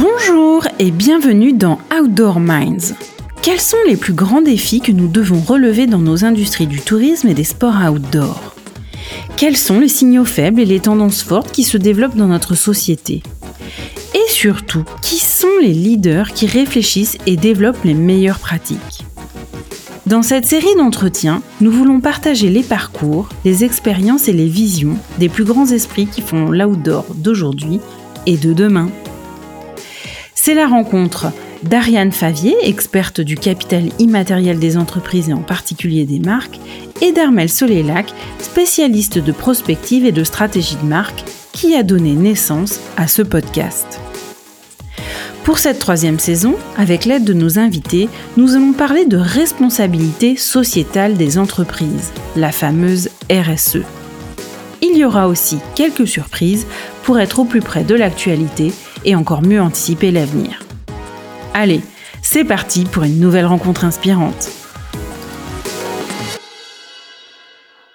Bonjour et bienvenue dans Outdoor Minds. Quels sont les plus grands défis que nous devons relever dans nos industries du tourisme et des sports outdoor? Quels sont les signaux faibles et les tendances fortes qui se développent dans notre société? Et surtout, qui sont les leaders qui réfléchissent et développent les meilleures pratiques? Dans cette série d'entretiens, nous voulons partager les parcours, les expériences et les visions des plus grands esprits qui font l'outdoor d'aujourd'hui et de demain. C'est la rencontre d'Ariane Favier, experte du capital immatériel des entreprises et en particulier des marques, et d'Armel Solélac, spécialiste de prospective et de stratégie de marque, qui a donné naissance à ce podcast. Pour cette troisième saison, avec l'aide de nos invités, nous allons parler de responsabilité sociétale des entreprises, la fameuse RSE. Il y aura aussi quelques surprises pour être au plus près de l'actualité et encore mieux anticiper l'avenir. Allez, c'est parti pour une nouvelle rencontre inspirante.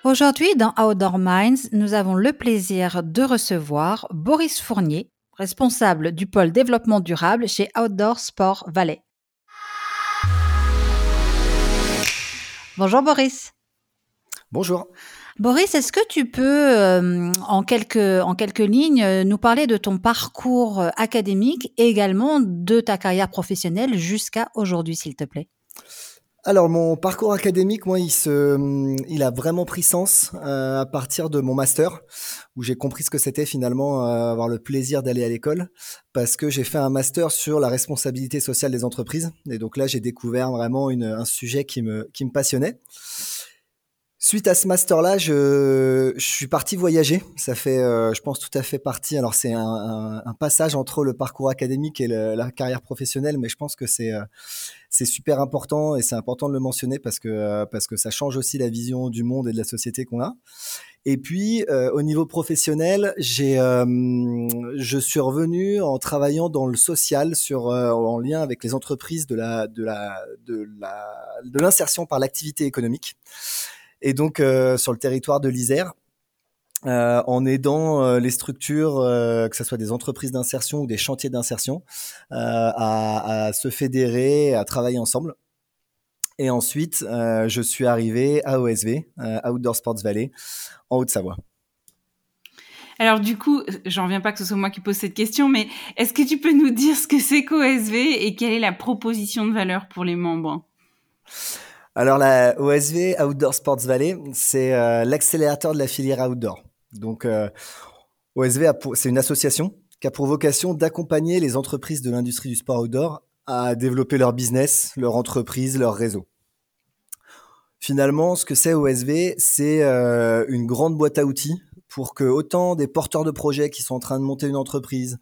Aujourd'hui, dans Outdoor Minds, nous avons le plaisir de recevoir Boris Fournier, responsable du pôle développement durable chez Outdoor Sport Valais. Bonjour Boris. Bonjour. Boris, est-ce que tu peux, euh, en, quelques, en quelques lignes, euh, nous parler de ton parcours euh, académique et également de ta carrière professionnelle jusqu'à aujourd'hui, s'il te plaît? Alors mon parcours académique, moi, il se, il a vraiment pris sens à partir de mon master, où j'ai compris ce que c'était finalement avoir le plaisir d'aller à l'école, parce que j'ai fait un master sur la responsabilité sociale des entreprises, et donc là j'ai découvert vraiment une, un sujet qui me, qui me passionnait. Suite à ce master-là, je, je, suis parti voyager. Ça fait, euh, je pense, tout à fait partie. Alors, c'est un, un, un, passage entre le parcours académique et la carrière professionnelle, mais je pense que c'est euh, c'est super important et c'est important de le mentionner parce que euh, parce que ça change aussi la vision du monde et de la société qu'on a. Et puis, au niveau professionnel, j'ai, je suis revenu en travaillant dans le social, sur, en lien avec les entreprises de la de la de la de l'insertion par l'activité économique et donc euh, sur le territoire de l'Isère. Euh, en aidant euh, les structures, euh, que ce soit des entreprises d'insertion ou des chantiers d'insertion, euh, à, à, se fédérer, à travailler ensemble. Et ensuite, euh, je suis arrivé à OSV, Outdoor Sports Valley, en Haute-Savoie. Alors du coup, j'en reviens pas que ce soit moi qui pose cette question, mais est-ce que tu peux nous dire ce que c'est qu'OSV et quelle est la proposition de valeur pour les membres? Alors la OSV, Outdoor Sports Valley, c'est euh, l'accélérateur de la filière outdoor. Donc euh, OSV, c'est une association qui a pour vocation d'accompagner les entreprises de l'industrie du sport outdoor à développer leur business, leur entreprise, leur réseau. Finalement, ce que c'est OSV, c'est euh, une grande boîte à outils pour que autant des porteurs de projets qui sont en train de monter une entreprise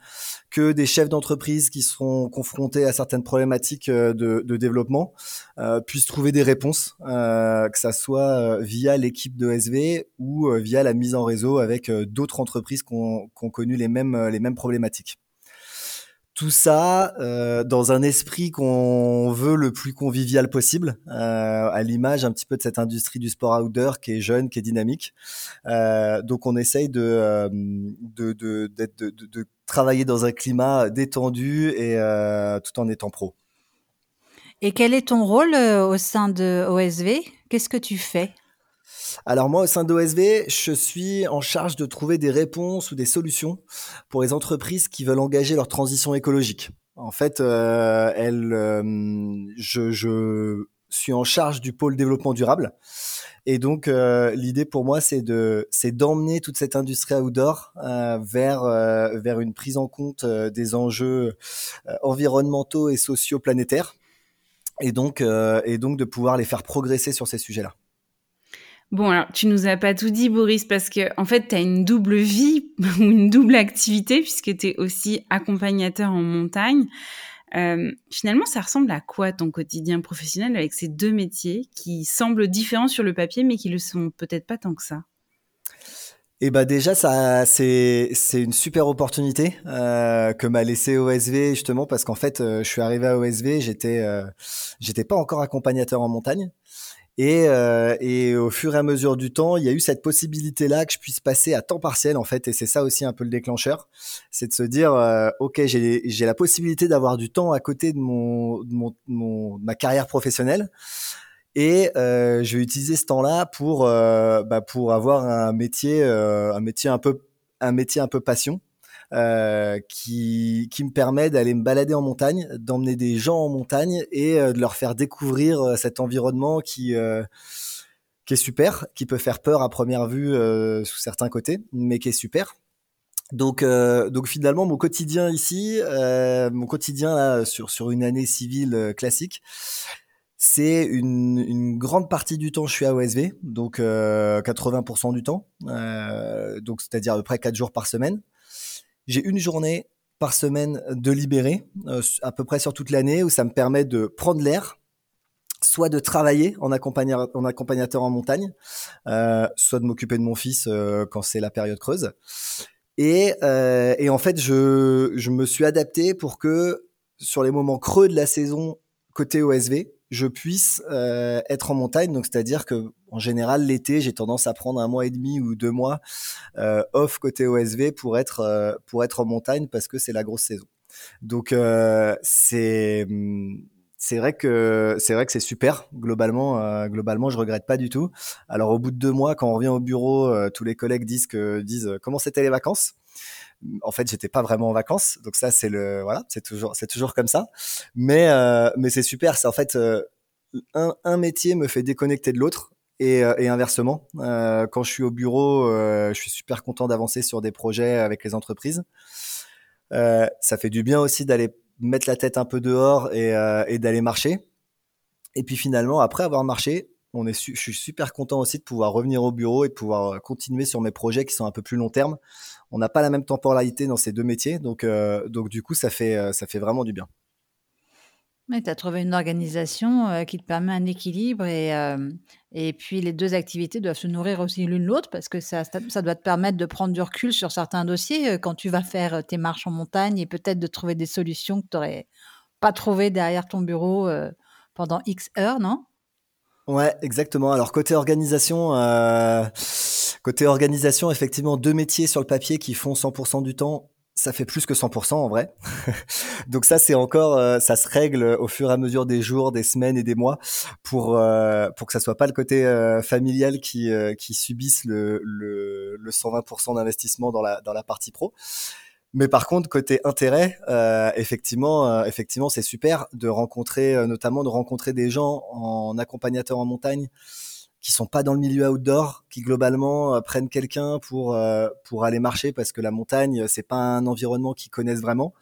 que des chefs d'entreprise qui seront confrontés à certaines problématiques euh, de, développement euh, puissent trouver des réponses, euh, que ça soit via l'équipe de SV ou via la mise en réseau avec d'autres entreprises qui ont, connu les mêmes problématiques tout ça euh, dans un esprit qu'on veut le plus convivial possible, euh, à l'image un petit peu de cette industrie du sport outdoor qui est jeune, qui est dynamique. Euh, donc on essaye de, de, travailler dans un climat détendu et tout en étant pro. Et quel est ton rôle au sein de OSV Qu'est-ce que tu fais? Alors moi, au sein d'OSV, je suis en charge de trouver des réponses ou des solutions pour les entreprises qui veulent engager leur transition écologique. En fait, euh, euh, je, suis en charge du pôle développement durable. Et donc, euh, l'idée pour moi, c'est de, c'est d'emmener toute cette industrie outdoor vers une prise en compte des enjeux environnementaux et sociaux planétaires, et donc de pouvoir les faire progresser sur ces sujets-là. Bon, alors, tu nous as pas tout dit, Boris, parce que, en fait, tu as une double vie ou une double activité, puisque tu es aussi accompagnateur en montagne. Euh, finalement, ça ressemble à quoi ton quotidien professionnel avec ces deux métiers qui semblent différents sur le papier, mais qui le sont peut-être pas tant que ça? Eh bah déjà ça c'est une super opportunité euh, que m'a laissé OSV justement parce qu'en fait euh, je suis arrivé à OSV j'étais j'étais pas encore accompagnateur en montagne Et, euh, et, au fur et à mesure du temps, il y a eu cette possibilité-là que je puisse passer à temps partiel, en fait. Et c'est ça aussi un peu le déclencheur. C'est de se dire, euh, OK, j'ai la possibilité d'avoir du temps à côté de, mon, de mon, mon, ma carrière professionnelle. Et euh, je vais utiliser ce temps-là pour, euh, bah, pour avoir un métier, euh, un métier un peu, un métier un peu passion. Euh, qui, me permet d'aller me balader en montagne, d'emmener des gens en montagne et euh, de leur faire découvrir euh, cet environnement qui, est super, qui peut faire peur à première vue sous certains côtés, mais qui est super. Donc, donc finalement, mon quotidien ici, mon quotidien sur, sur une année civile classique, c'est une, une, grande partie du temps, je suis à OSV, donc 80% du temps, donc c'est-à-dire à peu près 4 jours par semaine. J'ai une journée par semaine de libéré, euh, à peu près sur toute l'année, où ça me permet de prendre l'air, soit de travailler en, accompagnateur en, accompagnateur en montagne, euh, soit de m'occuper de mon fils euh, quand c'est la période creuse. Et, euh, et en fait, je, je me suis adapté pour que sur les moments creux de la saison côté OSV, je puisse euh, être en montagne. Donc, c'est-à-dire que en général, l'été, j'ai tendance à prendre un mois et demi ou deux mois euh, off côté OSV pour être euh, pour être en montagne parce que c'est la grosse saison. Donc, euh, c'est c'est vrai que c'est vrai que c'est super globalement euh, globalement je regrette pas du tout alors au bout de deux mois quand on revient au bureau euh, tous les collègues disent que disent comment c'était les vacances? En fait, j'étais pas vraiment en vacances, donc ça c'est le voilà, c'est toujours c'est toujours comme ça. Mais euh, mais c'est super, c'est en fait euh, un, métier me fait déconnecter de l'autre et, euh, inversement. Euh, quand je suis au bureau, je suis super content d'avancer sur des projets avec les entreprises. ça fait du bien aussi d'aller mettre la tête un peu dehors et d'aller marcher. Et puis finalement, après avoir marché, je suis super content aussi de pouvoir revenir au bureau et de pouvoir continuer sur mes projets qui sont un peu plus long terme on n'a pas la même temporalité dans ces deux métiers, donc, euh, donc du coup, ça fait, euh, ça fait vraiment du bien. tu as trouvé une organisation euh, qui te permet un équilibre et, et puis les deux activités doivent se nourrir aussi l'une l'autre parce que ça, ça, doit te permettre de prendre du recul sur certains dossiers quand tu vas faire tes marches en montagne et peut-être de trouver des solutions que tu n'aurais pas trouvées derrière ton bureau pendant X heures, non? Ouais, exactement. Alors côté organisation, Côté organisation, effectivement, deux métiers sur le papier qui font 100% du temps, ça fait plus que 100% en vrai. Donc ça, c'est encore, euh, ça se règle au fur et à mesure des jours, des semaines et des mois pour euh, pour que ça soit pas le côté euh, familial qui qui subisse le, le, le 120% d'investissement dans la dans la partie pro. Mais par contre, côté intérêt, effectivement, effectivement, c'est super de rencontrer, notamment de rencontrer des gens en accompagnateur en montagne qui sont pas dans le milieu outdoor, qui globalement euh, prennent quelqu'un pour euh, pour aller marcher parce que la montagne euh, c'est pas un environnement qu'ils connaissent vraiment.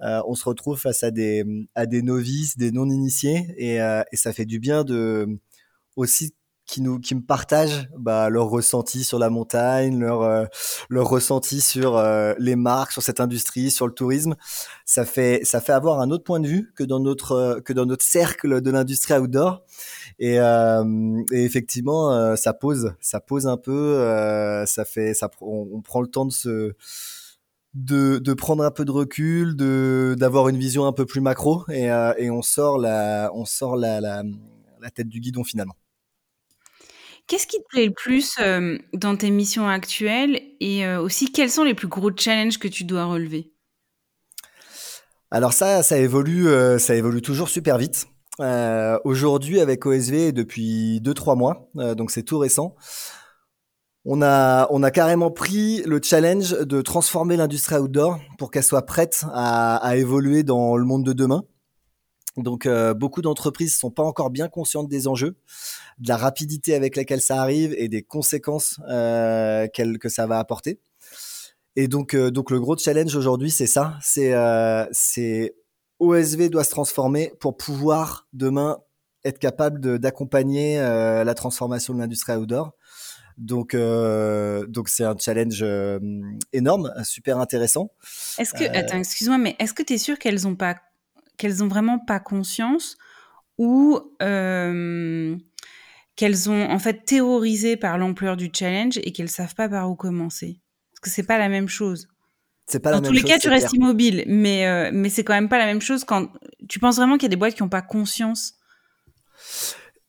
on se retrouve face à des à des novices, des non initiés et, et ça fait du bien de aussi qui nous qui me partagent bah, leur ressenti sur la montagne, leur euh, leur ressenti sur euh, les marques, sur cette industrie, sur le tourisme. Ça fait ça fait avoir un autre point de vue que dans notre euh, que dans notre cercle de l'industrie outdoor. Et, et effectivement, ça pose ça pose un peu. ça fait ça on, on, prend le temps de se de, de prendre un peu de recul, de d'avoir une vision un peu plus macro et, et on sort la on sort la, la la tête du guidon finalement. Qu'est-ce qui te plaît le plus euh, dans tes missions actuelles et euh, aussi quels sont les plus gros challenges que tu dois relever? Alors ça, ça évolue, euh, ça évolue toujours super vite. Aujourd'hui, avec OSV, depuis 2-3 mois, donc c'est tout récent, on a, on a carrément pris le challenge de transformer l'industrie outdoor pour qu'elle soit prête à, à évoluer dans le monde de demain. Donc euh, beaucoup d'entreprises sont pas encore bien conscientes des enjeux, de la rapidité avec laquelle ça arrive et des conséquences euh, que ça va apporter. Et donc euh, donc le gros challenge aujourd'hui c'est ça, c'est OSV doit se transformer pour pouvoir demain être capable d'accompagner la transformation de l'industrie outdoor. Donc, euh, donc c'est un challenge énorme, super intéressant. Est-ce que, attends, excuse-moi, mais est-ce que tu es sûr qu'elles n'ont pas qu'elles ont vraiment pas conscience ou euh, qu'elles ont en fait terrorisé par l'ampleur du challenge et qu'elles savent pas par où commencer. Parce que c'est pas la même chose. C'est pas Dans tous les cas, tu restes immobile, mais euh, mais c'est quand même pas la même chose quand tu penses vraiment qu'il y a des boîtes qui n'ont pas conscience.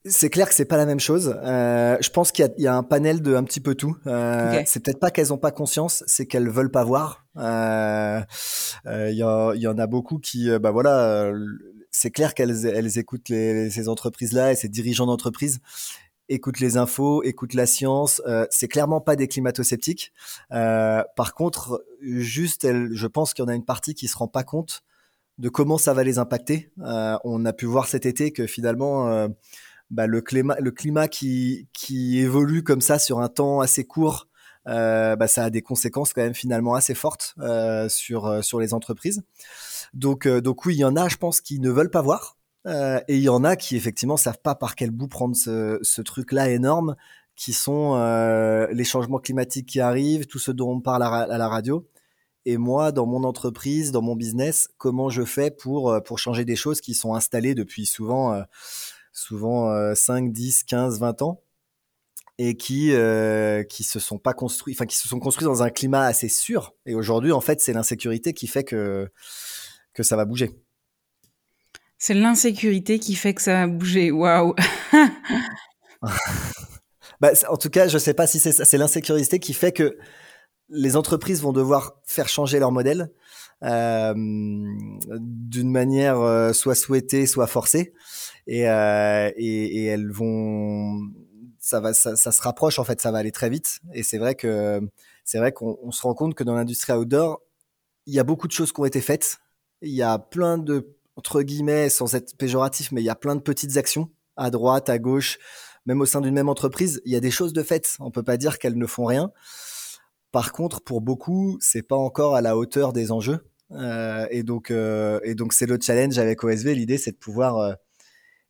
C'est clair que c'est pas la même chose. Euh, je pense qu'il y, y, a un panel de un petit peu tout. Euh, okay. C'est peut-être pas qu'elles ont pas conscience, c'est qu'elles veulent pas voir. Euh, euh, il y, y, en a beaucoup qui, bah voilà, c'est clair qu'elles elles écoutent les, ces entreprises-là et ces dirigeants d'entreprise écoutent les infos, écoutent la science. Euh, c'est clairement pas des climato-sceptiques. Euh, par contre, juste, elle, je pense qu'il y en a une partie qui se rend pas compte de comment ça va les impacter. Euh, on a pu voir cet été que finalement, euh, bah, le climat, le climat qui, qui évolue comme ça sur un temps assez court, euh, bah, ça a des conséquences quand même finalement assez fortes sur sur les entreprises. Donc donc oui, il y en a, je pense, qui ne veulent pas voir. Euh, et il y en a qui effectivement savent pas par quel bout prendre ce, ce truc-là énorme, qui sont euh, les changements climatiques qui arrivent, tout ce dont on parle à, à, la radio. Et moi, dans mon entreprise, dans mon business, comment je fais pour euh, pour changer des choses qui sont installées depuis souvent euh, souvent euh, 5, 10, 15, 20 ans et qui euh, qui se sont pas construits, enfin qui se sont construits dans un climat assez sûr. Et aujourd'hui, en fait, c'est l'insécurité qui fait que que ça va bouger. C'est l'insécurité qui fait que ça va bouger. Waouh. bah, en tout cas, je sais pas si c'est ça. C'est l'insécurité qui fait que les entreprises vont devoir faire changer leur modèle d'une manière euh, soit souhaitée, soit forcée, et, euh, et, et, elles vont, ça va, ça, ça, se rapproche en fait, ça va aller très vite. Et c'est vrai que c'est vrai qu'on se rend compte que dans l'industrie outdoor, il y a beaucoup de choses qui ont été faites. Il y a plein de entre guillemets, sans être péjoratif, mais il y a plein de petites actions à droite, à gauche, même au sein d'une même entreprise. Il y a des choses de fait. On peut pas dire qu'elles ne font rien. Par contre, pour beaucoup, c'est pas encore à la hauteur des enjeux. Euh, et donc, euh, et donc, c'est le challenge avec OSV. L'idée, c'est de pouvoir euh,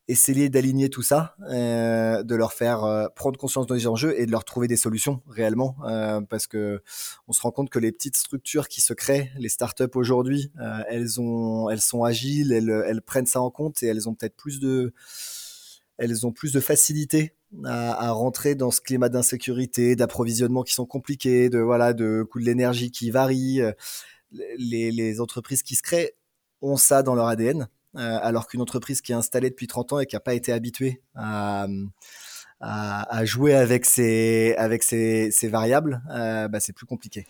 essayer d'aligner tout ça, euh, de leur faire euh, prendre conscience des enjeux et de leur trouver des solutions réellement, euh, parce que on se rend compte que les petites structures qui se créent, les startups aujourd'hui, elles ont, elles sont agiles, elles, elles prennent ça en compte et elles ont peut-être plus de, elles ont plus de facilité à, rentrer dans ce climat d'insécurité, d'approvisionnement qui sont compliqués, de voilà, de coûts de l'énergie qui varient. Les, entreprises qui se créent ont ça dans leur ADN euh, alors qu'une entreprise qui est installée depuis 30 ans et qui n'a pas été habituée à, jouer avec ces variables, euh, bah, c'est plus compliqué.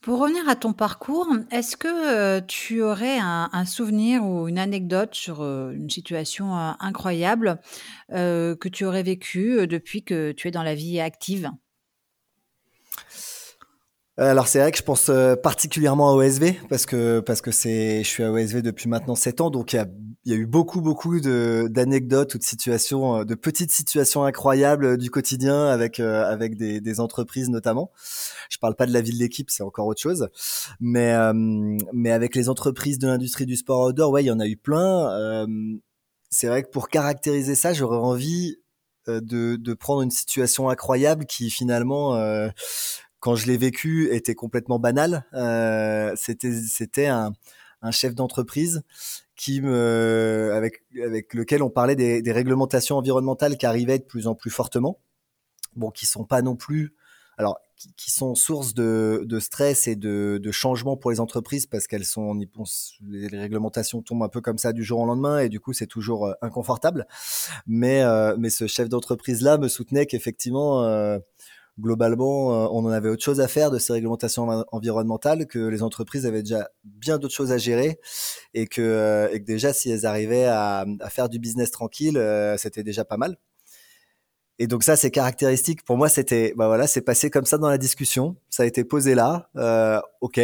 Pour revenir à ton parcours, est-ce que euh, tu aurais un, souvenir ou une anecdote sur euh, une situation euh, incroyable que tu aurais vécue depuis que tu es dans la vie active? Alors c'est vrai que je pense euh, particulièrement à OSV parce que parce que c'est je suis à OSV depuis maintenant 7 ans donc il y a, y a eu beaucoup beaucoup de d'anecdotes ou de situations euh, de petites situations incroyables euh, du quotidien avec avec des, des, entreprises notamment. Je parle pas de la vie de l'équipe, c'est encore autre chose. Mais mais avec les entreprises de l'industrie du sport outdoor, ouais, il y en a eu plein. c'est vrai que pour caractériser ça, j'aurais envie de, de prendre une situation incroyable qui finalement quand je l'ai vécu, était complètement banal. Euh, c'était c'était un, un chef d'entreprise qui me avec avec lequel on parlait des, des, réglementations environnementales qui arrivaient de plus en plus fortement. Bon, qui sont pas non plus alors qui, qui sont source de, de, stress et de, de changement pour les entreprises parce qu'elles sont les réglementations tombent un peu comme ça du jour au lendemain et du coup c'est toujours euh, inconfortable. Mais euh, mais ce chef d'entreprise là me soutenait qu'effectivement euh, globalement, euh, on en avait autre chose à faire de ces réglementations environnementales, que les entreprises avaient déjà bien d'autres choses à gérer et que, euh, et que déjà, si elles arrivaient à, faire du business tranquille, euh, c'était déjà pas mal. Et donc ça, c'est caractéristique. Pour moi, c'était, bah voilà, c'est passé comme ça dans la discussion. Ça a été posé là, ok.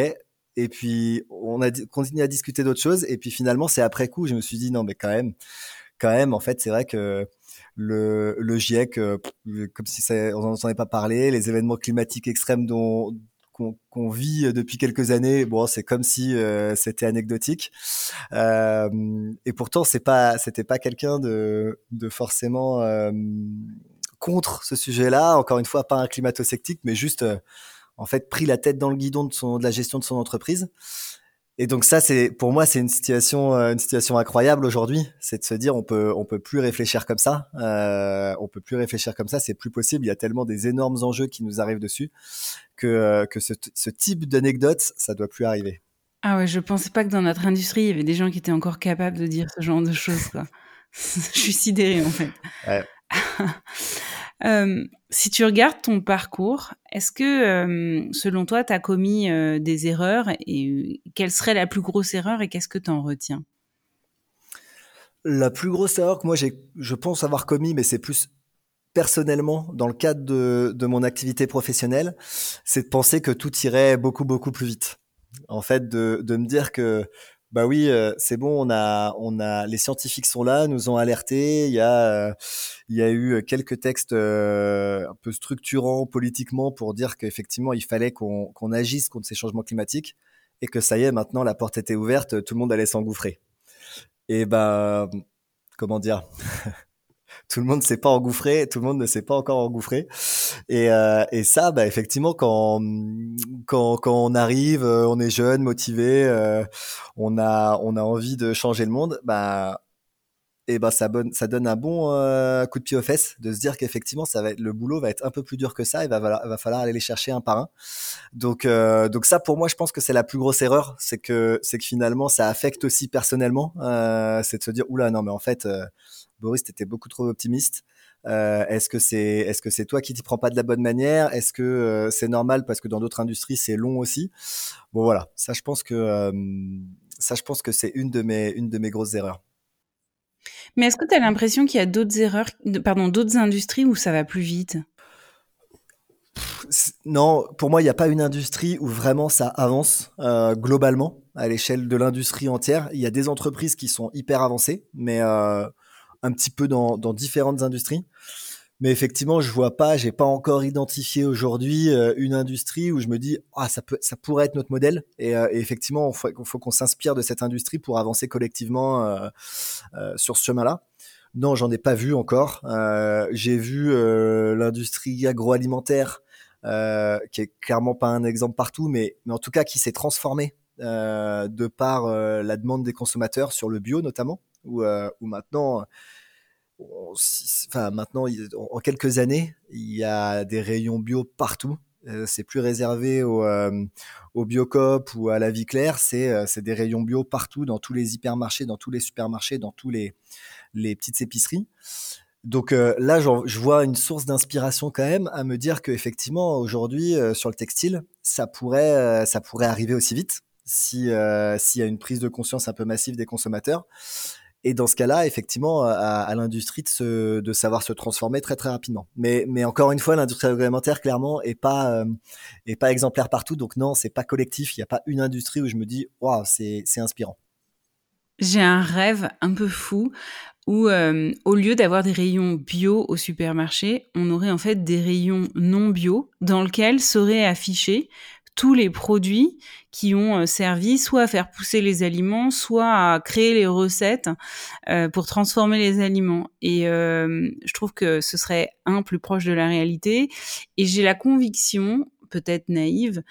Et puis on a continué à discuter d'autres choses. Et puis finalement, c'est après coup, je me suis dit non, mais quand même, quand même, en fait, c'est vrai que le, le GIEC, euh, comme si ça, on n'en entendait pas parler, les événements climatiques extrêmes dont qu'on qu vit depuis quelques années, bon, c'est comme si euh, c'était anecdotique. Euh, et pourtant, c'est pas, c'était pas quelqu'un de, de forcément euh, contre ce sujet-là. Encore une fois, pas un climato-sceptique, mais juste, euh, en fait, pris la tête dans le guidon de, son, de la gestion de son entreprise. Et donc ça, c'est pour moi, c'est une situation, euh, une situation incroyable aujourd'hui. C'est de se dire, on peut, on peut plus réfléchir comme ça. Euh, on peut plus réfléchir comme ça. C'est plus possible. Il y a tellement des énormes enjeux qui nous arrivent dessus que euh, que ce, ce type d'anecdote, ça doit plus arriver. Ah ouais, je pensais pas que dans notre industrie, il y avait des gens qui étaient encore capables de dire ce genre de choses. Quoi. je suis sidérée en fait. Ouais. si tu regardes ton parcours, est-ce que, selon toi, tu as commis des erreurs et quelle serait la plus grosse erreur et qu'est-ce que tu en retiens? La plus grosse erreur que moi, je pense avoir commis, mais c'est plus personnellement dans le cadre de, mon activité professionnelle, c'est de penser que tout irait beaucoup, beaucoup plus vite. En fait, de me dire que bah oui, euh, c'est bon, on a, on a, les scientifiques sont là, nous ont alertés. Il y a, euh, il y a eu quelques textes euh, un peu structurants politiquement pour dire qu'effectivement il fallait qu'on qu'on agisse contre ces changements climatiques et que ça y est, maintenant la porte était ouverte, tout le monde allait s'engouffrer. Et ben, comment dire? tout le monde ne s'est pas engouffré, tout le monde ne s'est pas encore engouffré. Et, euh, et ça, bah, effectivement, quand, quand, quand on arrive, euh, on est jeune, motivé, euh, on, a, on a envie de changer le monde, bah, et ben ça, ça donne un bon euh, coup de pied aux fesses de se dire qu'effectivement ça va être, le boulot va être un peu plus dur que ça et va, va falloir aller les chercher un par un. Donc euh, donc ça pour moi je pense que c'est la plus grosse erreur, c'est que c'est que finalement ça affecte aussi personnellement, euh, c'est de se dire oula non mais en fait Boris, tu étais beaucoup trop optimiste. Euh, est-ce que c'est est-ce que c'est toi qui t'y prends pas de la bonne manière? Est-ce que euh, c'est normal parce que dans d'autres industries c'est long aussi? Bon voilà, ça je pense que euh, ça je pense que c'est une de mes une de mes grosses erreurs. Mais est-ce que tu as l'impression qu'il y a d'autres erreurs pardon, d'autres industries où ça va plus vite? Non, pour moi, il n'y a pas une industrie où vraiment ça avance globalement à l'échelle de l'industrie entière. Il y a des entreprises qui sont hyper avancées, mais un petit peu dans, différentes industries. Mais effectivement, je vois pas, j'ai pas encore identifié aujourd'hui euh, une industrie où je me dis ah ça peut, ça pourrait être notre modèle. Et, euh, effectivement, il faut, qu'on s'inspire de cette industrie pour avancer collectivement euh, sur ce chemin-là. Non, j'en ai pas vu encore. j'ai vu l'industrie agroalimentaire, qui est clairement pas un exemple partout, mais, mais en tout cas qui s'est transformée de par la demande des consommateurs sur le bio notamment, où, où maintenant enfin maintenant, en quelques années, il y a des rayons bio partout. Euh, c'est plus réservé au, euh, Biocop ou à la vie claire, c'est euh, des rayons bio partout, dans tous les hypermarchés, dans tous les supermarchés, dans tous les, petites épiceries. Donc là, je vois une source d'inspiration quand même à me dire qu'effectivement, aujourd'hui, sur le textile, ça pourrait, ça pourrait arriver aussi vite si s'il y a une prise de conscience un peu massive des consommateurs. Et dans ce cas-là, effectivement, à, l'industrie de, savoir se transformer très très rapidement. Mais, encore une fois, l'industrie agroalimentaire clairement euh, est pas exemplaire partout. Donc non, c'est pas collectif. Il n'y a pas une industrie où je me dis waouh, c'est inspirant. J'ai un rêve un peu fou où euh, au lieu d'avoir des rayons bio au supermarché, on aurait en fait des rayons non bio dans lesquels seraient affichés tous les produits qui ont euh, servi soit à faire pousser les aliments, soit à créer les recettes euh, pour transformer les aliments. Et euh, je trouve que ce serait un plus proche de la réalité. Et j'ai la conviction peut-être naïve,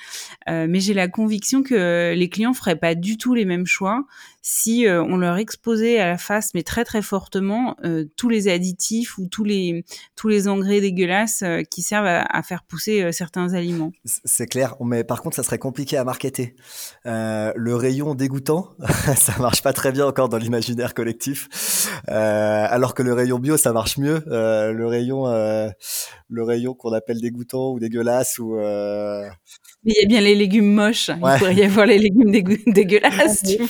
mais j'ai la conviction que les clients feraient pas du tout les mêmes choix si euh, on leur exposait à la face, mais très très fortement, euh, tous les additifs ou tous les tous les engrais dégueulasses qui servent à, faire pousser certains aliments. C'est clair, mais par contre, ça serait compliqué à marketer. le rayon dégoûtant, ça marche pas très bien encore dans l'imaginaire collectif, alors que le rayon bio, ça marche mieux. le rayon le rayon qu'on appelle dégoûtant ou dégueulasse ou euh, il y a bien les légumes moches. Il pourrait y avoir les légumes dégueulasses. Ils,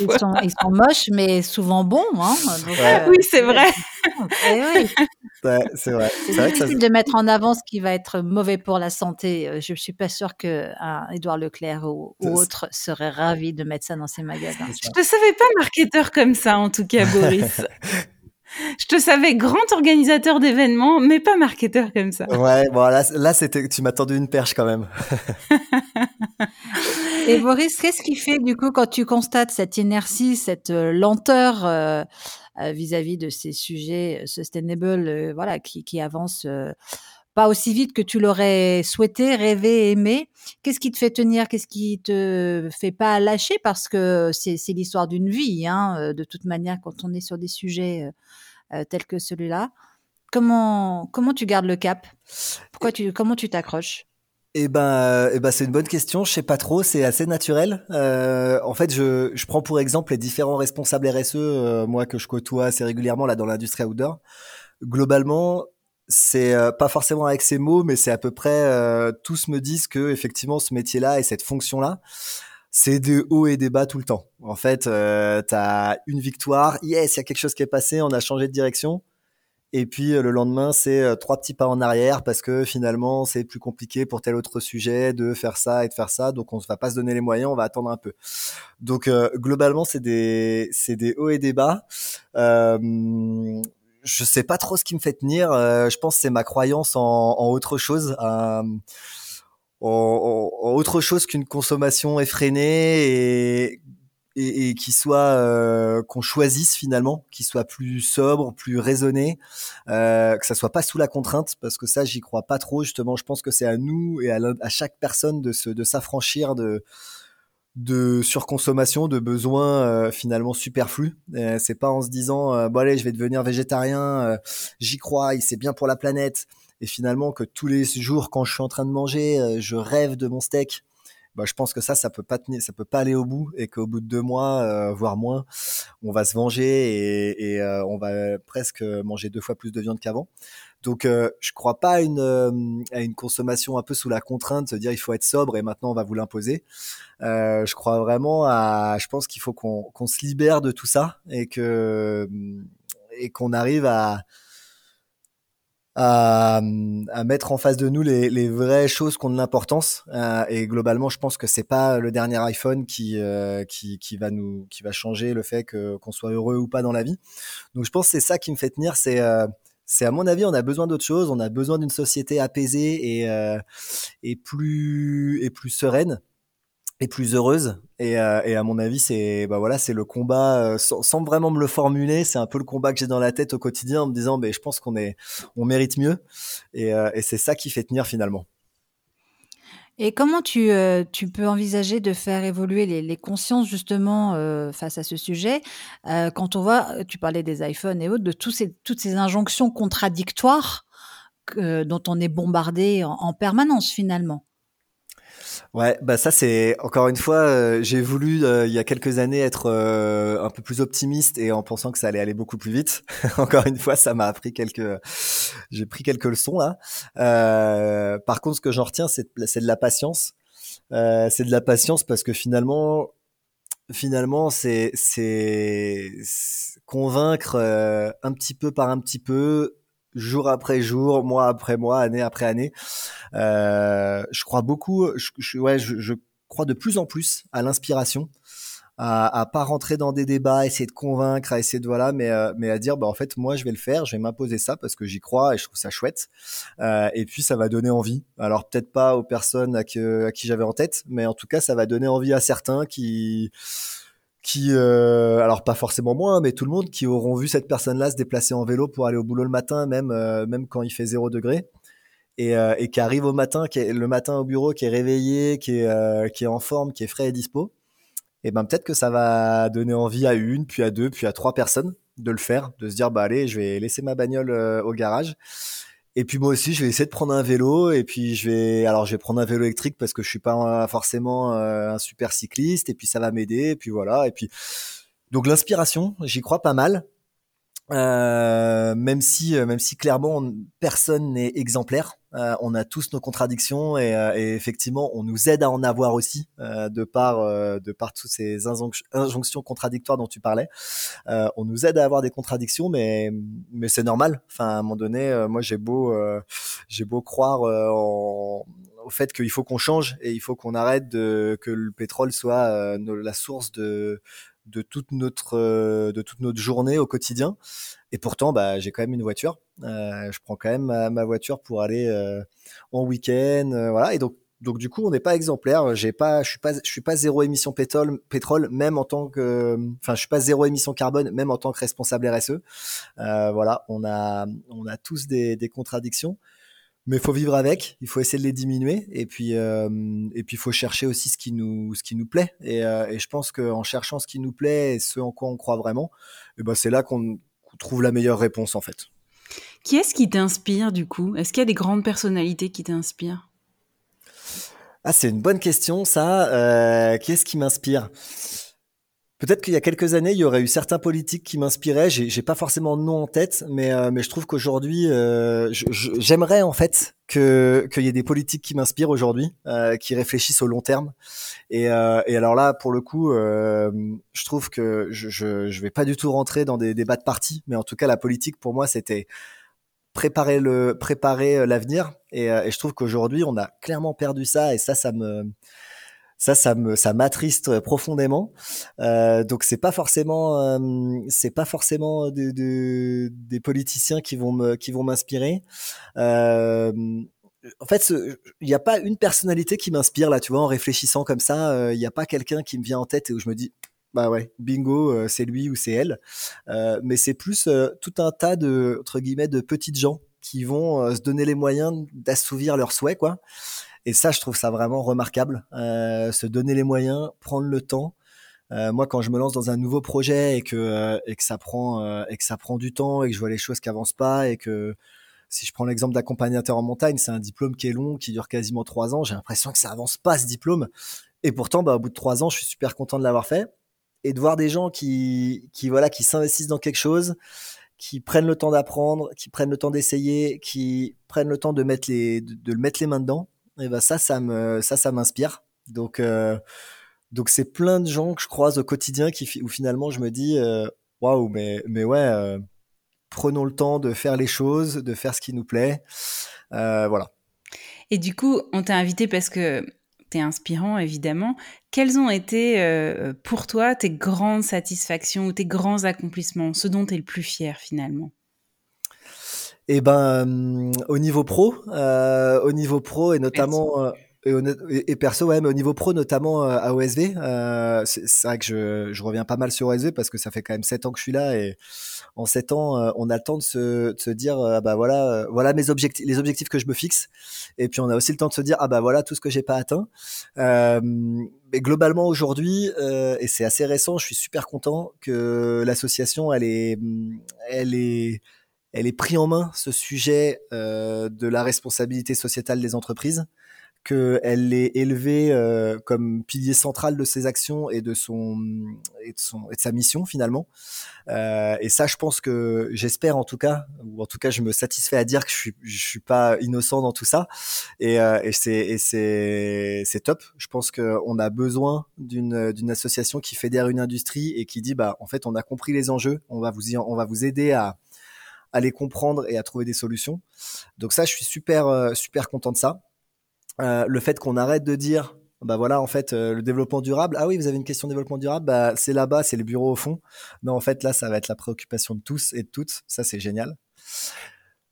ils, sont, moches, mais souvent bons. Hein, euh, oui, c'est vrai. oui. c'est vrai. C'est difficile de mettre en avant ce qui va être mauvais pour la santé. Euh, je ne suis pas sûre que Édouard Leclerc ou, ou autre serait ravi de mettre ça dans ses magasins. Je ne savais pas marketeur comme ça, en tout cas, Boris. Je te savais grand organisateur d'événements, mais pas marketeur comme ça. Ouais, bon, là, là c'était, tu m'as tendu une perche quand même. Et Boris, qu'est-ce qui fait du coup quand tu constates cette inertie, cette euh, lenteur euh, euh, vis-à-vis de ces sujets sustainable, voilà, qui, qui avancent pas aussi vite que tu l'aurais souhaité, rêvé, aimé? Qu'est-ce qui te fait tenir? Qu'est-ce qui te fait pas lâcher? Parce que c'est l'histoire d'une vie, hein, de toute manière, quand on est sur des sujets euh, tel que celui-là. Comment, comment tu gardes le cap? Pourquoi tu, Comment tu t'accroches? Eh ben, eh ben c'est une bonne question. Je sais pas trop. C'est assez naturel. Euh, en fait, je, je prends pour exemple les différents responsables RSE, euh, moi que je côtoie assez régulièrement là dans l'industrie outdoor. Globalement, c'est pas forcément avec ces mots, mais c'est à peu près tous me disent que effectivement ce métier-là et cette fonction-là, c'est des hauts et des bas tout le temps. En fait, euh, tu as une victoire, yes, il y a quelque chose qui est passé, on a changé de direction. Et puis le lendemain, c'est trois petits pas en arrière parce que finalement, c'est plus compliqué pour tel autre sujet de faire ça et de faire ça. Donc, on ne va pas se donner les moyens, on va attendre un peu. Donc, globalement, c'est des, c'est des hauts et des bas. Euh, je sais pas trop ce qui me fait tenir. je pense que c'est ma croyance en, en autre chose. Euh, en, autre chose qu'une consommation effrénée et, et, et qui soit euh, qu'on choisisse finalement, qui soit plus sobre, plus raisonné, euh, que ça soit pas sous la contrainte, parce que ça j'y crois pas trop justement. Je pense que c'est à nous et à, chaque personne de se de s'affranchir de de surconsommation, de besoins euh, finalement superflus. c'est pas en se disant euh, bon allez je vais devenir végétarien, euh, j'y crois, c'est bien pour la planète et finalement que tous les jours quand je suis en train de manger, euh, je rêve de mon steak. Bah, je pense que ça, ça peut pas tenir, ça peut pas aller au bout, et qu'au bout de deux mois, euh, voire moins, on va se venger et, euh, on va presque manger deux fois plus de viande qu'avant. Donc, je crois pas à une, à une consommation un peu sous la contrainte, se dire il faut être sobre et maintenant on va vous l'imposer. je crois vraiment à, je pense qu'il faut qu'on qu'on se libère de tout ça et que et qu'on arrive à à, à, mettre en face de nous les, les vraies choses qui ont de l'importance. Euh, et globalement, je pense que c'est pas le dernier iPhone qui, euh, qui, qui, va nous, qui va changer le fait que qu'on soit heureux ou pas dans la vie. Donc, je pense que c'est ça qui me fait tenir. C'est euh, c'est à mon avis, on a besoin d'autre chose. On a besoin d'une société apaisée et, euh, et plus et plus sereine et plus heureuse. Et, euh, et à mon avis, c'est bah voilà, c'est le combat euh, sans, vraiment me le formuler. C'est un peu le combat que j'ai dans la tête au quotidien, en me disant, ben je pense qu'on est, on mérite mieux. Et, euh, c'est ça qui fait tenir finalement. Et comment tu, tu peux envisager de faire évoluer les, les consciences justement face à ce sujet? Quand on voit, tu parlais des iPhones et autres, de tous ces, toutes ces injonctions contradictoires dont on est bombardé en permanence finalement Ouais, bah ça c'est encore une fois, euh, j'ai voulu euh, il y a quelques années être euh, un peu plus optimiste et en pensant que ça allait aller beaucoup plus vite. encore une fois, ça m'a appris quelques, j'ai pris quelques leçons là. par contre, ce que j'en retiens, c'est c'est de la patience. c'est de la patience parce que finalement, finalement, c'est c'est convaincre un petit peu par un petit peu jour après jour, mois après mois, année après année. Euh, je crois beaucoup, je, ouais, je, je, crois de plus en plus à l'inspiration, à, à pas rentrer dans des débats, à essayer de convaincre, à essayer de voilà, mais euh, mais à dire bah en fait moi je vais le faire, je vais m'imposer ça parce que j'y crois et je trouve ça chouette. Euh, et puis ça va donner envie. Alors peut-être pas aux personnes à, que, à qui j'avais en tête, mais en tout cas ça va donner envie à certains qui qui, euh, alors pas forcément moi, mais tout le monde, qui auront vu cette personne-là se déplacer en vélo pour aller au boulot le matin, même, euh, même quand il fait zéro degré, et, euh, et qui arrive au matin, qui est, le matin au bureau, qui est réveillé, qui est, euh, qui est en forme, qui est frais et dispo. Et ben peut-être que ça va donner envie à une, puis à deux, puis à trois personnes de le faire, de se dire bah allez, je vais laisser ma bagnole euh, au garage et puis moi aussi, je vais essayer de prendre un vélo. Et puis je vais, alors je vais prendre un vélo électrique parce que je suis pas forcément euh, un super cycliste. Et puis ça va m'aider. Et puis voilà. Et puis donc l'inspiration, j'y crois pas mal. Euh, même si, euh, même si clairement personne n'est exemplaire, euh, on a tous nos contradictions et, euh, et, effectivement on nous aide à en avoir aussi euh, de par de par toutes ces injonctions contradictoires dont tu parlais. on nous aide à avoir des contradictions, mais mais c'est normal. Enfin à un moment donné, moi j'ai beau j'ai beau croire en, au fait qu'il faut qu'on change et il faut qu'on arrête que le pétrole soit la source de de toute notre euh, de toute notre journée au quotidien. Et pourtant, bah, j'ai quand même une voiture. Euh, je prends quand même ma, voiture pour aller euh, en week-end, euh, voilà. Et donc donc du coup, on n'est pas exemplaire. Je suis pas, je suis pas zéro émission pétrole, pétrole, même en tant que, enfin, je suis pas zéro émission carbone, même en tant que responsable RSE. Euh, voilà, on a, on a tous des contradictions mais il faut vivre avec, il faut essayer de les diminuer et puis euh, et puis il faut chercher aussi ce qui nous ce qui nous plaît et, euh, et je pense qu'en cherchant ce qui nous plaît et ce en quoi on croit vraiment, et ben c'est là qu'on qu trouve la meilleure réponse en fait. Qui est-ce qui t'inspire du coup? Est-ce qu'il y a des grandes personnalités qui t'inspirent? Ah c'est une bonne question ça. Euh, qui est-ce qui m'inspire? Peut-être qu'il y a quelques années, il y aurait eu certains politiques qui m'inspiraient. J'ai, j'ai pas forcément de nom en tête, mais euh, je trouve qu'aujourd'hui, euh, j'aimerais en fait qu'il y ait des politiques qui m'inspirent aujourd'hui, euh, qui réfléchissent au long terme. Et, alors là, pour le coup, je trouve que je, je vais pas du tout rentrer dans des débats de parti, mais en tout cas, la politique pour moi, c'était préparer l'avenir. Et, et je trouve qu'aujourd'hui, on a clairement perdu ça, et ça, ça me ça, ça me, ça m'attriste profondément. Euh, donc c'est pas forcément, euh, c'est pas forcément de, de, des politiciens qui vont qui vont m'inspirer. Euh, en fait, il n'y a pas une personnalité qui m'inspire là, tu vois, en réfléchissant comme ça. Euh, il n'y a pas quelqu'un qui me vient en tête et où je me dis, bah ouais, bingo, euh, c'est lui ou c'est elle. mais c'est plus tout un tas de entre guillemets de petites gens qui vont se donner les moyens d'assouvir leurs souhaits, quoi. Et ça, je trouve ça vraiment remarquable. Euh, se donner les moyens, prendre le temps. Euh, moi, quand je me lance dans un nouveau projet et que euh, et que ça prend euh, et que ça prend du temps et que je vois les choses qui avancent pas et que si je prends l'exemple d'accompagnateur en montagne, c'est un diplôme qui est long, qui dure quasiment trois ans. J'ai l'impression que ça avance pas ce diplôme. Et pourtant, bah, au bout de trois ans, je suis super content de l'avoir fait et de voir des gens qui qui voilà qui s'investissent dans quelque chose qui prennent le temps d'apprendre, qui prennent le temps d'essayer, qui prennent le temps de mettre les de, de le mettre les mains dedans et ben ça, ça me, ça, ça m'inspire. Donc, euh, donc c'est plein de gens que je croise au quotidien qui, où finalement je me dis, euh, waouh, mais, mais ouais, euh, prenons le temps de faire les choses, de faire ce qui nous plaît, voilà. Et du coup, on t'a invité parce que tu es inspirant, évidemment. Quelles ont été pour toi tes grandes satisfactions ou tes grands accomplissements, ce dont tu es le plus fier finalement? Et eh ben, euh, au niveau pro, euh, au niveau pro et notamment euh, et, perso, ouais, mais au niveau pro, notamment euh, à OSV, euh, c'est vrai que je, je, reviens pas mal sur OSV parce que ça fait quand même 7 ans que je suis là et en 7 ans, on a le temps de se, de se dire, ah bah voilà, voilà mes objectifs, les objectifs que je me fixe. Et puis on a aussi le temps de se dire, ah bah voilà tout ce que j'ai pas atteint. mais globalement aujourd'hui, et c'est assez récent, je suis super content que l'association, elle est, elle est elle est pris en main ce sujet euh, de la responsabilité sociétale des entreprises, qu'elle est élevée euh, comme pilier central de ses actions et de son et de, son, et de sa mission finalement. Euh, et ça, je pense que j'espère en tout cas, ou en tout cas, je me satisfais à dire que je suis je suis pas innocent dans tout ça. Et, euh, et c'est c'est c'est top. Je pense qu'on a besoin d'une d'une association qui fédère une industrie et qui dit bah en fait on a compris les enjeux, on va vous y, on va vous aider à à les comprendre et à trouver des solutions. Donc ça, je suis super euh, super content de ça. Euh, le fait qu'on arrête de dire bah voilà en fait euh, le développement durable ah oui vous avez une question de développement durable? Bah c'est là-bas c'est le bureau au fond non en fait là ça va être la préoccupation de tous et de toutes ça c'est génial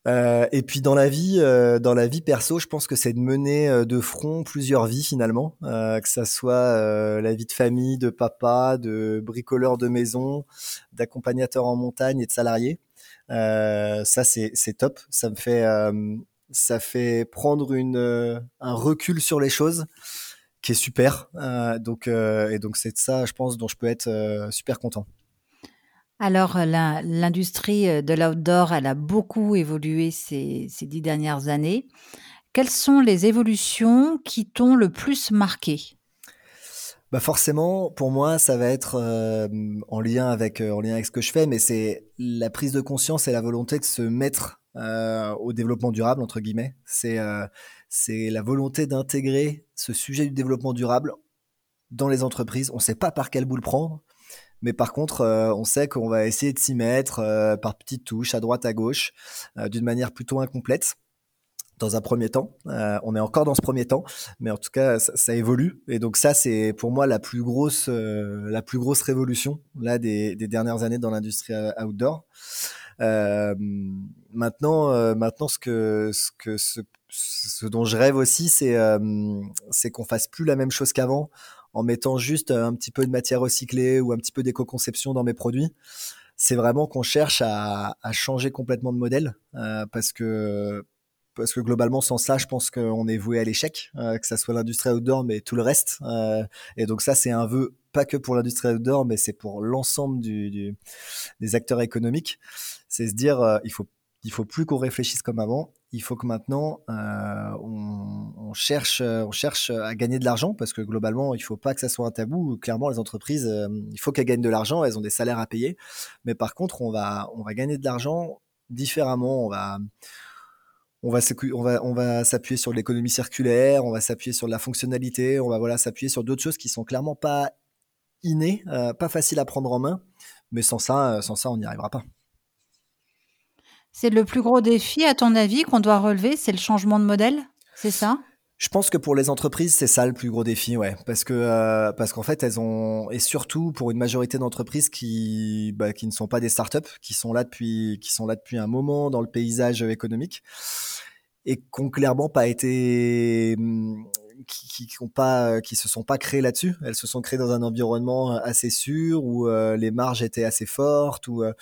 et puis dans la vie, dans la vie perso, je pense que c'est de mener de front plusieurs vies finalement, que ça soit la vie de famille, de papa, de bricoleur de maison, d'accompagnateur en montagne et de salarié. Euh, ça, c'est top. Ça me fait, euh, ça fait prendre euh, un recul sur les choses qui est super. donc, et donc, c'est ça, je pense, dont je peux être super content. Alors, l'industrie de l'outdoor, elle a beaucoup évolué ces, ces, dix dernières années. Quelles sont les évolutions qui t'ont le plus marqué? Bah forcément, pour moi, ça va être euh, en lien avec euh, en lien ce que je fais, mais c'est la prise de conscience et la volonté de se mettre euh, au développement durable entre guillemets. C'est c'est la volonté d'intégrer ce sujet du développement durable dans les entreprises. On ne sait pas par quel bout le prendre, mais par contre, on sait qu'on va essayer de s'y mettre par petites touches, à droite, à gauche, d'une manière plutôt incomplète dans un premier temps. Euh, on est encore dans ce premier temps, mais en tout cas, ça, évolue. Et donc ça, c'est pour moi la plus grosse, euh, la plus grosse révolution là des, dernières années dans l'industrie euh, outdoor. Maintenant, maintenant, ce que, ce dont je rêve aussi, c'est, c'est qu'on fasse plus la même chose qu'avant, en mettant juste un petit peu de matière recyclée ou un petit peu d'éco-conception dans mes produits c'est vraiment qu'on cherche à, changer complètement de modèle parce que parce que globalement, sans ça, je pense qu'on est voué à l'échec, euh, que ça soit l'industrie outdoor, mais tout le reste. Euh, et donc ça, c'est un vœu pas que pour l'industrie outdoor, mais c'est pour l'ensemble des acteurs économiques. C'est se dire, euh, il faut Il faut plus qu'on réfléchisse comme avant. Il faut que maintenant on, cherche, on cherche à gagner de l'argent parce que globalement, il faut pas que ça soit un tabou. Clairement, les entreprises, il faut qu'elles gagnent de l'argent. Elles ont des salaires à payer, mais par contre, on va, on va gagner de l'argent différemment. On va on va, s'appuyer sur l'économie circulaire, on va s'appuyer sur la fonctionnalité, on va voilà, s'appuyer sur d'autres choses qui sont clairement pas innées, euh, pas faciles à prendre en main, mais sans ça, sans ça, on n'y arrivera pas. C'est le plus gros défi, à ton avis, qu'on doit relever, c'est le changement de modèle? C'est ça? Je pense que pour les entreprises, c'est ça le plus gros défi, ouais, parce que euh, parce qu'en fait, elles ont et surtout pour une majorité d'entreprises qui bah, qui ne sont pas des startups, qui sont là depuis qui sont là depuis un moment dans le paysage économique et qui ont clairement pas été qui, qui, ont pas qui se sont pas créées là-dessus. Elles se sont créées dans un environnement assez sûr où euh, les marges étaient assez fortes, euh,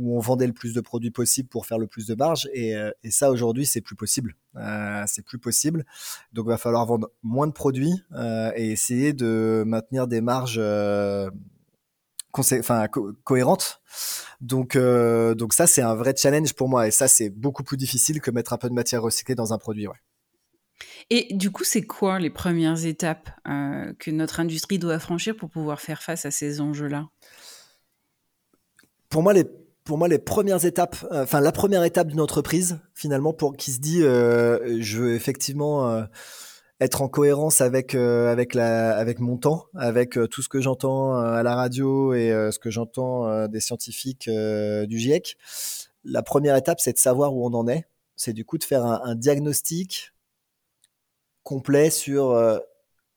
où on vendait le plus de produits possible pour faire le plus de marge. Et, euh, ça, aujourd'hui, c'est plus possible. Euh, c'est plus possible. Donc, il va falloir vendre moins de produits euh, et essayer de maintenir des marges enfin, cohérentes. Donc, donc ça, c'est un vrai challenge pour moi. Et ça, c'est beaucoup plus difficile que mettre un peu de matière recyclée dans un produit. Ouais. Et du coup, c'est quoi les premières étapes que notre industrie doit franchir pour pouvoir faire face à ces enjeux-là? Pour moi, les pour moi, les premières étapes, euh, enfin la première étape d'une entreprise, finalement, pour qui se dit, euh, je veux effectivement euh, être en cohérence avec avec la avec mon temps, avec tout ce que j'entends à la radio et ce que j'entends des scientifiques du GIEC. La première étape, c'est de savoir où on en est. C'est du coup de faire un, diagnostic complet sur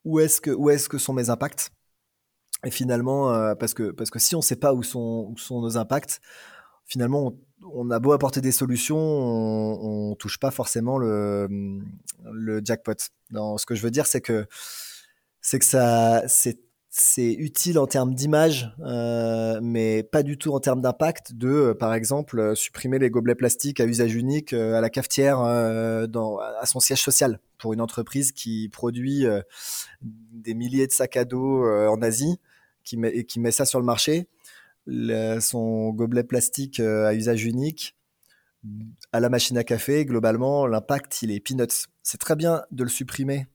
où est-ce que où est-ce que sont mes impacts. Et finalement, parce que parce que si on ne sait pas où sont où sont nos impacts, finalement, on, a beau apporter des solutions, on, on touche pas forcément le, jackpot. Non, ce que je veux dire, c'est que c'est utile en termes d'image, euh, mais pas du tout en termes d'impact de, euh, par exemple, supprimer les gobelets plastiques à usage unique euh, à la cafetière dans, à son siège social pour une entreprise qui produit des milliers de sacs à dos en Asie qui met, et qui met ça sur le marché son gobelet plastique euh, à usage unique à la machine à café, globalement, l'impact, il est peanuts. C'est très bien de le supprimer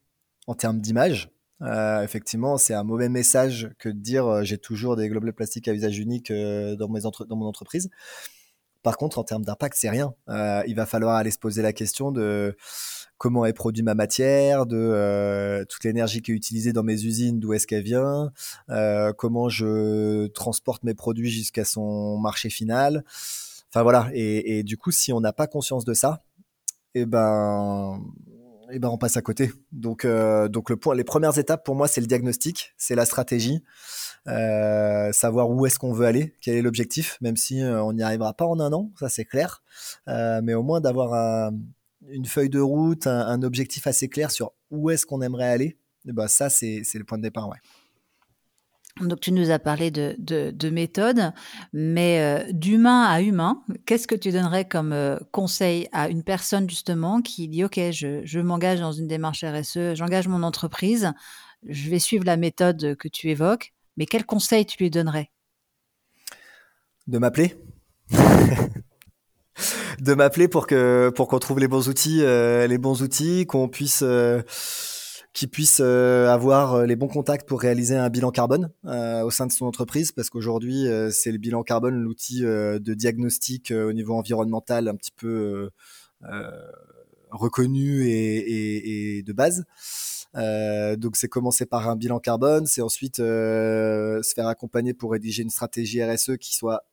en termes d'image. Euh, effectivement, c'est un mauvais message que de dire euh, j'ai toujours des gobelets plastiques à usage unique dans, mes dans mon entreprise. Par contre, en termes d'impact, c'est rien. il va falloir aller se poser la question de comment est produite ma matière, de euh, toute l'énergie qui est utilisée dans mes usines, d'où est-ce qu'elle vient, euh, comment je transporte mes produits jusqu'à son marché final. Enfin voilà. Et, du coup, si on n'a pas conscience de ça, eh ben, eh ben on passe à côté. Donc, euh, donc le point, les premières étapes pour moi, c'est le diagnostic, c'est la stratégie. savoir où est-ce qu'on veut aller, quel est l'objectif, même si on n'y arrivera pas en un an, ça c'est clair, mais au moins d'avoir un, une feuille de route, un, objectif assez clair sur où est-ce qu'on aimerait aller, et ben ça, c'est le point de départ. Ouais. Donc, tu nous as parlé de, de, méthode, mais euh, d'humain à humain, qu'est-ce que tu donnerais comme euh, conseil à une personne justement qui dit Ok, je, je m'engage dans une démarche RSE, j'engage mon entreprise, je vais suivre la méthode que tu évoques, mais quel conseil tu lui donnerais? De m'appeler? de m'appeler pour que pour qu'on trouve les bons outils, euh, les bons outils, qu'on puisse euh, qu'ils puissent euh, avoir les bons contacts pour réaliser un bilan carbone au sein de son entreprise, parce qu'aujourd'hui c'est le bilan carbone l'outil de diagnostic au niveau environnemental un petit peu reconnu et, et, de base. Euh, donc c'est commencer par un bilan carbone, c'est ensuite se faire accompagner pour rédiger une stratégie RSE qui soit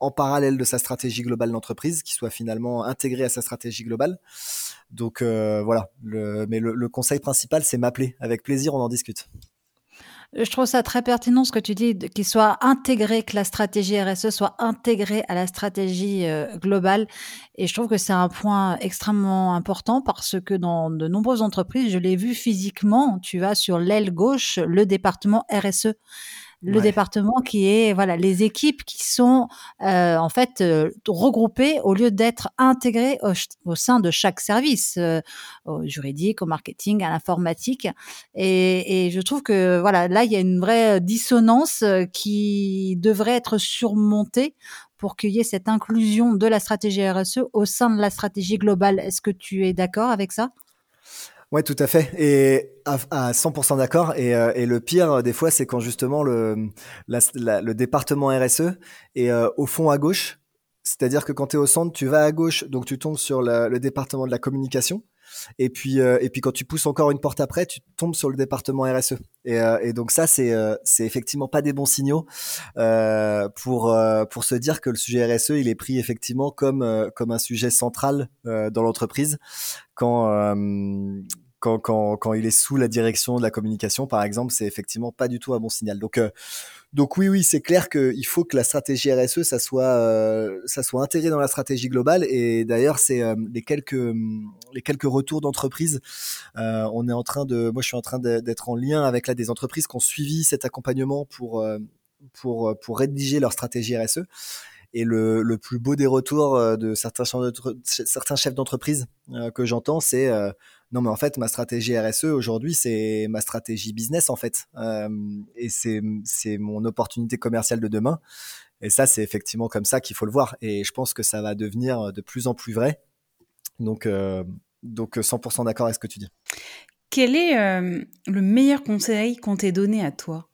en parallèle de sa stratégie globale d'entreprise, qui soit finalement intégrée à sa stratégie globale. Donc euh, voilà, mais le, conseil principal, c'est m'appeler. Avec plaisir, on en discute. Je trouve ça très pertinent ce que tu dis, qu'il soit intégré, que la stratégie RSE soit intégrée à la stratégie euh, globale. Et je trouve que c'est un point extrêmement important parce que dans de nombreuses entreprises, je l'ai vu physiquement, tu as sur l'aile gauche le département RSE le département qui est voilà les équipes qui sont euh, en fait euh, regroupées au lieu d'être intégrées au, sein de chaque service, euh, au juridique, au marketing, à l'informatique. Et, et, je trouve que voilà là il y a une vraie dissonance qui devrait être surmontée pour qu'il y ait cette inclusion de la stratégie RSE au sein de la stratégie globale. Est-ce que tu es d'accord avec ça? Ouais, tout à fait. Et à, 100% d'accord. Et, euh, et, le pire, des fois, c'est quand justement le, département RSE est euh, au fond à gauche. C'est-à-dire que quand tu es au centre, tu vas à gauche, donc tu tombes sur le département de la communication. Et puis, euh, et puis quand tu pousses encore une porte après, tu tombes sur le département RSE. Et, euh, donc ça, c'est euh, c'est effectivement pas des bons signaux pour pour se dire que le sujet RSE, il est pris effectivement comme comme un sujet central dans l'entreprise quand quand, il est sous la direction de la communication, par exemple, c'est effectivement pas du tout un bon signal. Donc, donc oui, oui, c'est clair qu'il faut que la stratégie RSE, ça soit, euh, ça soit intégré dans la stratégie globale. Et d'ailleurs, c'est euh, les quelques, les quelques retours d'entreprises. Euh, on est en train de, moi, je suis en train d'être en lien avec des entreprises qui ont suivi cet accompagnement pour, pour, pour rédiger leur stratégie RSE. Et le, le, plus beau des retours de certains, certains chefs d'entreprise que j'entends, c'est non mais en fait ma stratégie RSE aujourd'hui c'est ma stratégie business en fait euh, et c'est c'est mon opportunité commerciale de demain et ça c'est effectivement comme ça qu'il faut le voir et je pense que ça va devenir de plus en plus vrai donc euh, donc 100% d'accord avec ce que tu dis. Quel est euh, le meilleur conseil qu'on t'ait donné à toi?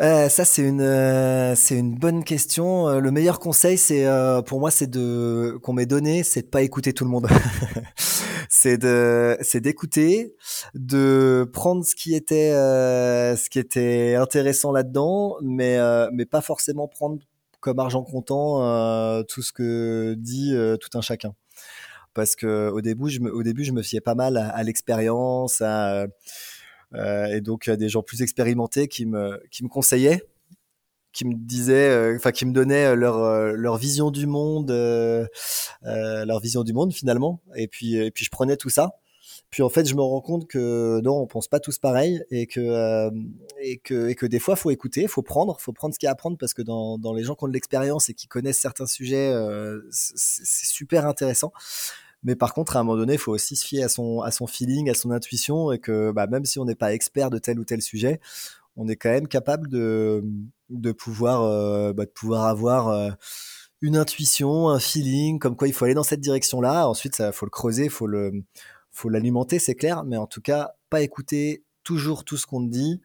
Euh, ça c'est une euh, c'est une bonne question. Euh, le meilleur conseil c'est pour moi c'est de qu'on m'ait donné, c'est de pas écouter tout le monde. c'est de c'est d'écouter, de prendre ce qui était ce qui était intéressant là-dedans, mais mais pas forcément prendre comme argent comptant tout ce que dit tout un chacun. Parce que au début je me au début je me fiais pas mal à, à l'expérience, à euh, et donc, a des gens plus expérimentés qui me, qui me conseillaient qui me disaient, euh, enfin qui me donnaient leur leur vision du monde, euh, leur vision du monde finalement. Et puis et puis je prenais tout ça. Puis en fait, je me rends compte que non, on pense pas tous pareil et que et que et que des fois, faut écouter, faut prendre, faut prendre ce qu'il y a à prendre parce que dans dans les gens qui ont de l'expérience et qui connaissent certains sujets, c'est super intéressant. Mais par contre, à un moment donné, il faut aussi se fier à son, à son feeling, à son intuition, et que bah, même si on n'est pas expert de tel ou tel sujet, on est quand même capable de, de, pouvoir, euh, bah, de pouvoir avoir euh, une intuition, un feeling, comme quoi il faut aller dans cette direction-là. Ensuite, il faut le creuser, faut le, faut l'alimenter, c'est clair, mais en tout cas, pas écouter toujours tout ce qu'on te dit,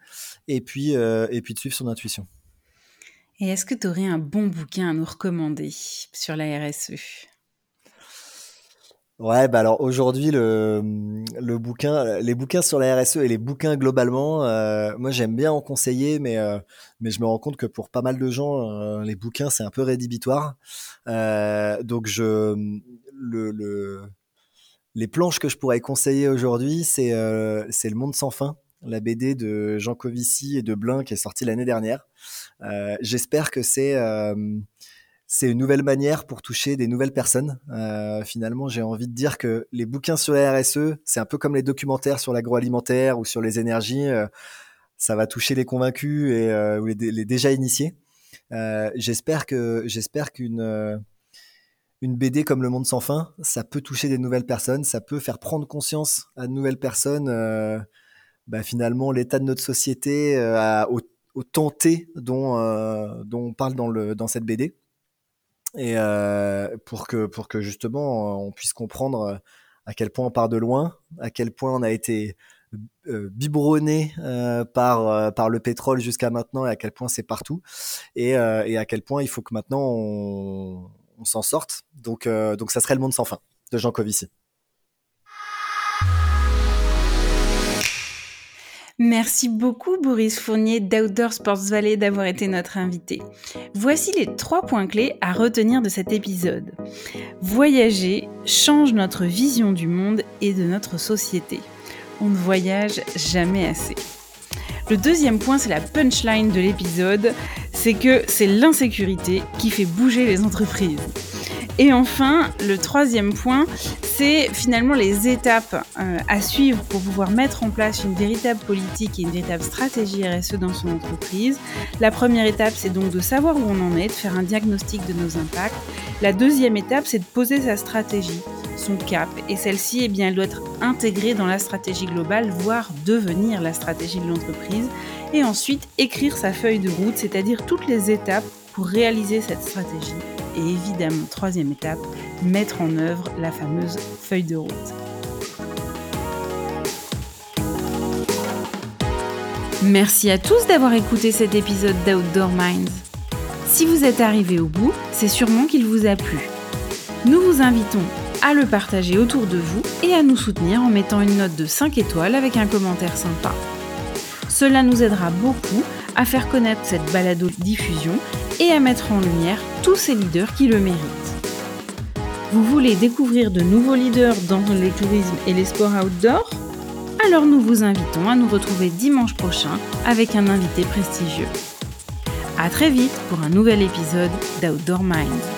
et puis, euh, et puis de suivre son intuition. Et est-ce que tu aurais un bon bouquin à nous recommander sur la RSE Ouais, bah alors aujourd'hui le, le bouquin, les bouquins sur la RSE et les bouquins globalement, euh, moi j'aime bien en conseiller, mais euh, mais je me rends compte que pour pas mal de gens, euh, les bouquins c'est un peu rédhibitoire. donc je le, le, les planches que je pourrais conseiller aujourd'hui, c'est c'est Le Monde sans fin, la BD de Jean Covici et de Blin qui est sortie l'année dernière. J'espère que c'est c'est une nouvelle manière pour toucher des nouvelles personnes. Euh, finalement, j'ai envie de dire que les bouquins sur la RSE, c'est un peu comme les documentaires sur l'agroalimentaire ou sur les énergies. Euh, ça va toucher les convaincus et euh, les, déjà initiés. J'espère qu'une une BD comme Le Monde sans fin, ça peut toucher des nouvelles personnes, ça peut faire prendre conscience à de nouvelles personnes. Bah, finalement, l'état de notre société au, au tenté dont dont on parle dans le dans cette BD et euh, pour que pour que justement on puisse comprendre euh, à quel point on part de loin, à quel point on a été euh, biberonné euh, par par le pétrole jusqu'à maintenant et à quel point c'est partout et, et, à quel point il faut que maintenant on, on s'en sorte. Donc donc ça serait le monde sans fin de Jean Covici. Merci beaucoup Boris Fournier d'Outdoor Sports Valley d'avoir été notre invité. Voici les trois points clés à retenir de cet épisode. Voyager change notre vision du monde et de notre société. On ne voyage jamais assez. Le deuxième point, c'est la punchline de l'épisode, c'est que c'est l'insécurité qui fait bouger les entreprises. Et enfin, le troisième point, c'est finalement les étapes euh, à suivre pour pouvoir mettre en place une véritable politique et une véritable stratégie RSE dans son entreprise. La première étape, c'est donc de savoir où on en est, de faire un diagnostic de nos impacts. La deuxième étape, c'est de poser sa stratégie, son cap, et celle-ci, eh bien, elle doit être intégrée dans la stratégie globale, voire devenir la stratégie de l'entreprise. Et ensuite, écrire sa feuille de route, c'est-à-dire toutes les étapes pour réaliser cette stratégie. Et évidemment, troisième étape, mettre en œuvre la fameuse feuille de route. Merci à tous d'avoir écouté cet épisode d'Outdoor Minds. Si vous êtes arrivé au bout, c'est sûrement qu'il vous a plu. Nous vous invitons à le partager autour de vous et à nous soutenir en mettant une note de 5 étoiles avec un commentaire sympa. Cela nous aidera beaucoup à faire connaître cette balado-diffusion et à mettre en lumière tous ces leaders qui le méritent. Vous voulez découvrir de nouveaux leaders dans les tourismes et les sports outdoor? Alors nous vous invitons à nous retrouver dimanche prochain avec un invité prestigieux. A très vite pour un nouvel épisode d'Outdoor Minds.